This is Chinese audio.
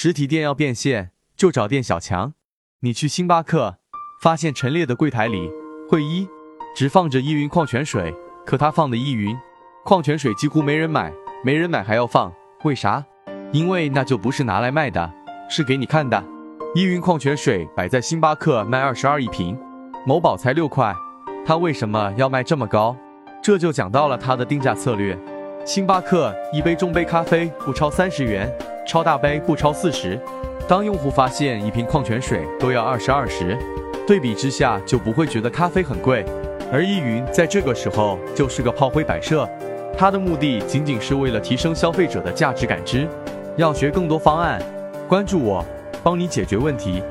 实体店要变现，就找店小强。你去星巴克，发现陈列的柜台里，会一只放着依云矿泉水，可他放的依云矿泉水几乎没人买，没人买还要放，为啥？因为那就不是拿来卖的，是给你看的。依云矿泉水摆在星巴克卖二十二一瓶，某宝才六块，他为什么要卖这么高？这就讲到了他的定价策略。星巴克一杯中杯咖啡不超三十元，超大杯不超四十。当用户发现一瓶矿泉水都要二十二十，对比之下就不会觉得咖啡很贵。而依云在这个时候就是个炮灰摆设，它的目的仅仅是为了提升消费者的价值感知。要学更多方案，关注我，帮你解决问题。